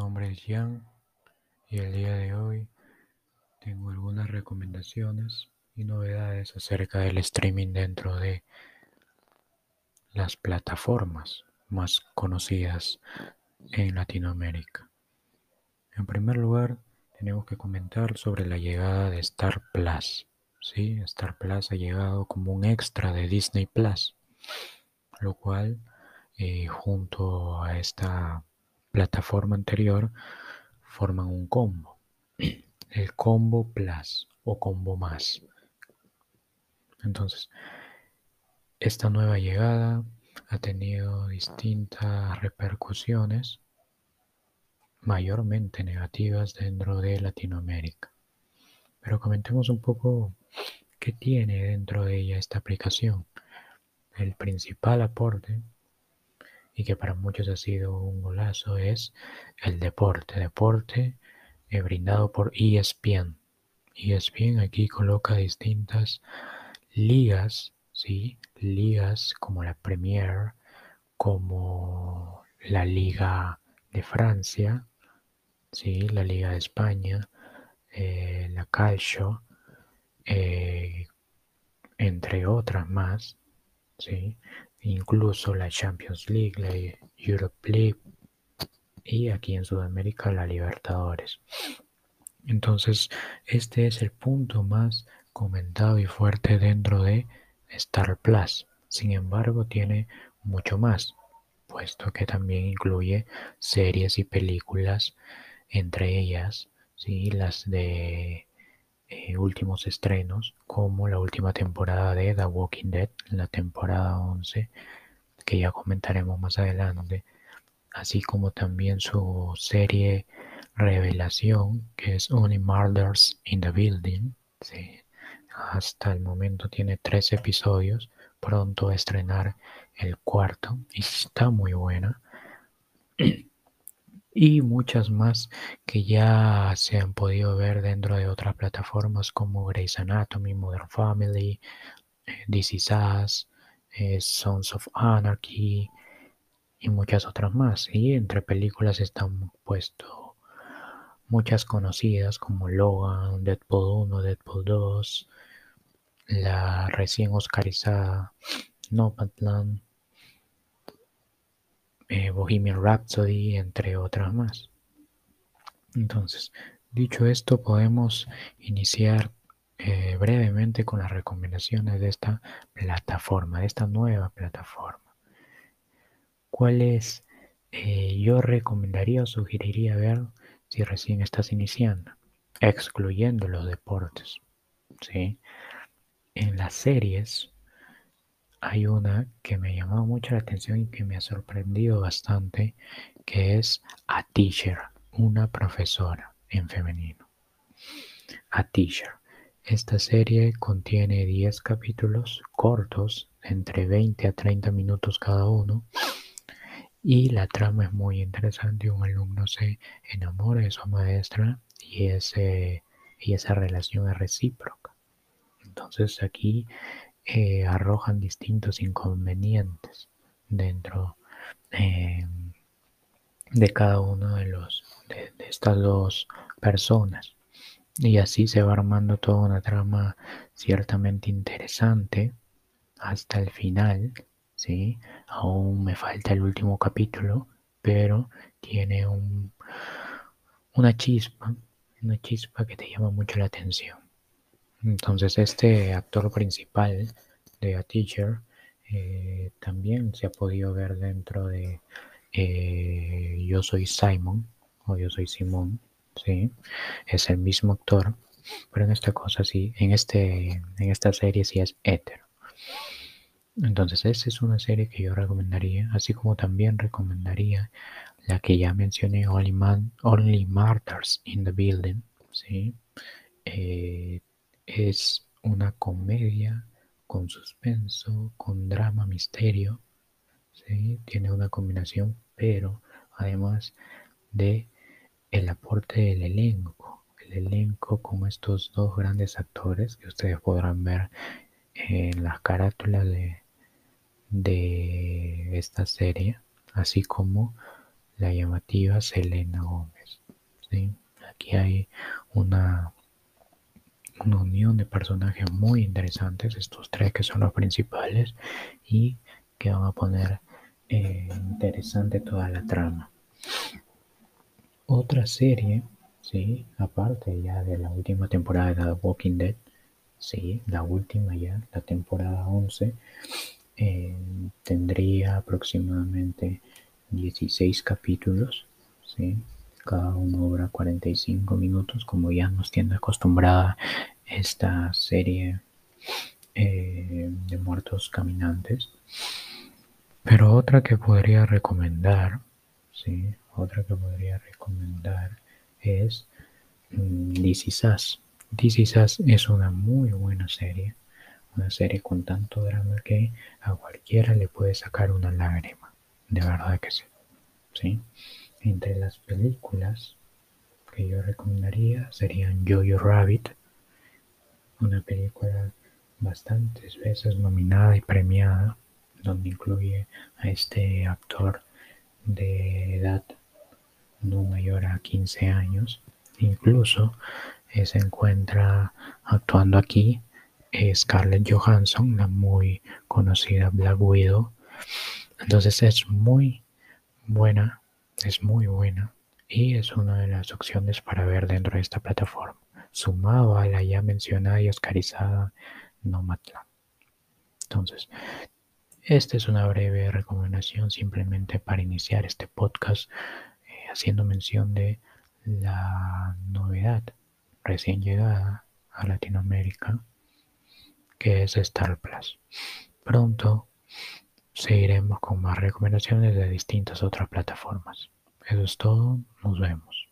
Sebastián y el día de hoy tengo algunas recomendaciones y novedades acerca del streaming dentro de las plataformas más conocidas en Latinoamérica. En primer lugar, tenemos que comentar sobre la llegada de Star Plus. ¿sí? Star Plus ha llegado como un extra de Disney Plus, lo cual eh, junto a esta plataforma anterior forman un combo. El combo plus o combo más. Entonces, esta nueva llegada ha tenido distintas repercusiones, mayormente negativas dentro de Latinoamérica. Pero comentemos un poco qué tiene dentro de ella esta aplicación. El principal aporte y que para muchos ha sido un golazo es el deporte. Deporte eh, brindado por ESPN. ESPN aquí coloca distintas ligas, ¿sí? Ligas como la Premier, como la Liga de Francia, ¿sí? La Liga de España, eh, la Calcio, eh, entre otras más, ¿sí? Incluso la Champions League, la Europe League y aquí en Sudamérica la Libertadores. Entonces, este es el punto más comentado y fuerte dentro de Star Plus. Sin embargo, tiene mucho más, puesto que también incluye series y películas, entre ellas, ¿sí? las de eh, últimos estrenos, como la última temporada de The Walking Dead, la temporada 11, que ya comentaremos más adelante, así como también su serie Revelación, que es Only Murders in the Building. Hasta el momento tiene tres episodios, pronto a estrenar el cuarto y está muy buena. y muchas más que ya se han podido ver dentro de otras plataformas como Grey's Anatomy, Modern Family, eh, This Is Us, eh, Sons of Anarchy y muchas otras más. Y entre películas están puesto muchas conocidas como Logan, Deadpool 1, Deadpool 2, la recién oscarizada Nomadland, eh, Bohemian Rhapsody, entre otras más. Entonces, dicho esto, podemos iniciar eh, brevemente con las recomendaciones de esta plataforma, de esta nueva plataforma. ¿Cuáles eh, yo recomendaría o sugeriría ver si recién estás iniciando? Excluyendo los deportes. ¿sí? En las series hay una que me llamó mucho la atención y que me ha sorprendido bastante, que es A Teacher, una profesora en femenino. A Teacher. Esta serie contiene 10 capítulos cortos, entre 20 a 30 minutos cada uno, y la trama es muy interesante. Un alumno se enamora de su maestra y, ese, y esa relación es recíproca. Entonces aquí eh, arrojan distintos inconvenientes dentro eh, de cada uno de los de, estas dos personas. Y así se va armando toda una trama ciertamente interesante hasta el final sí aún me falta el último capítulo pero tiene un una chispa una chispa que te llama mucho la atención entonces este actor principal de A Teacher eh, también se ha podido ver dentro de eh, Yo soy Simon o Yo soy Simón, ¿sí? Es el mismo actor, pero en esta cosa sí, en, este, en esta serie sí es hetero. Entonces esta es una serie que yo recomendaría, así como también recomendaría la que ya mencioné, Only, Man, Only Martyrs in the Building, ¿sí? Eh, es una comedia con suspenso, con drama, misterio. ¿sí? Tiene una combinación, pero además de el aporte del elenco. El elenco con estos dos grandes actores que ustedes podrán ver en las carátulas de, de esta serie, así como la llamativa Selena Gómez. Aquí hay una, una unión de personajes muy interesantes, estos tres que son los principales y que van a poner eh, interesante toda la trama. Otra serie, sí, aparte ya de la última temporada de The Walking Dead, sí, la última ya, la temporada 11, eh, tendría aproximadamente 16 capítulos, ¿sí? Cada uno dura 45 minutos, como ya nos tiene acostumbrada esta serie eh, de muertos caminantes. Pero otra que podría recomendar, ¿sí? otra que podría recomendar es um, This Is Us. This es una muy buena serie, una serie con tanto drama que a cualquiera le puede sacar una lágrima, de verdad que sí. ¿sí? Entre las películas que yo recomendaría serían Jojo Rabbit, una película bastantes veces nominada y premiada, donde incluye a este actor de edad no mayor a 15 años. Incluso eh, se encuentra actuando aquí eh, Scarlett Johansson, la muy conocida Black Widow. Entonces es muy buena es muy buena y es una de las opciones para ver dentro de esta plataforma, sumado a la ya mencionada y oscarizada Nomadland. Entonces, esta es una breve recomendación simplemente para iniciar este podcast eh, haciendo mención de la novedad recién llegada a Latinoamérica que es Star Plus. Pronto seguiremos con más recomendaciones de distintas otras plataformas. Eso es todo, nos vemos.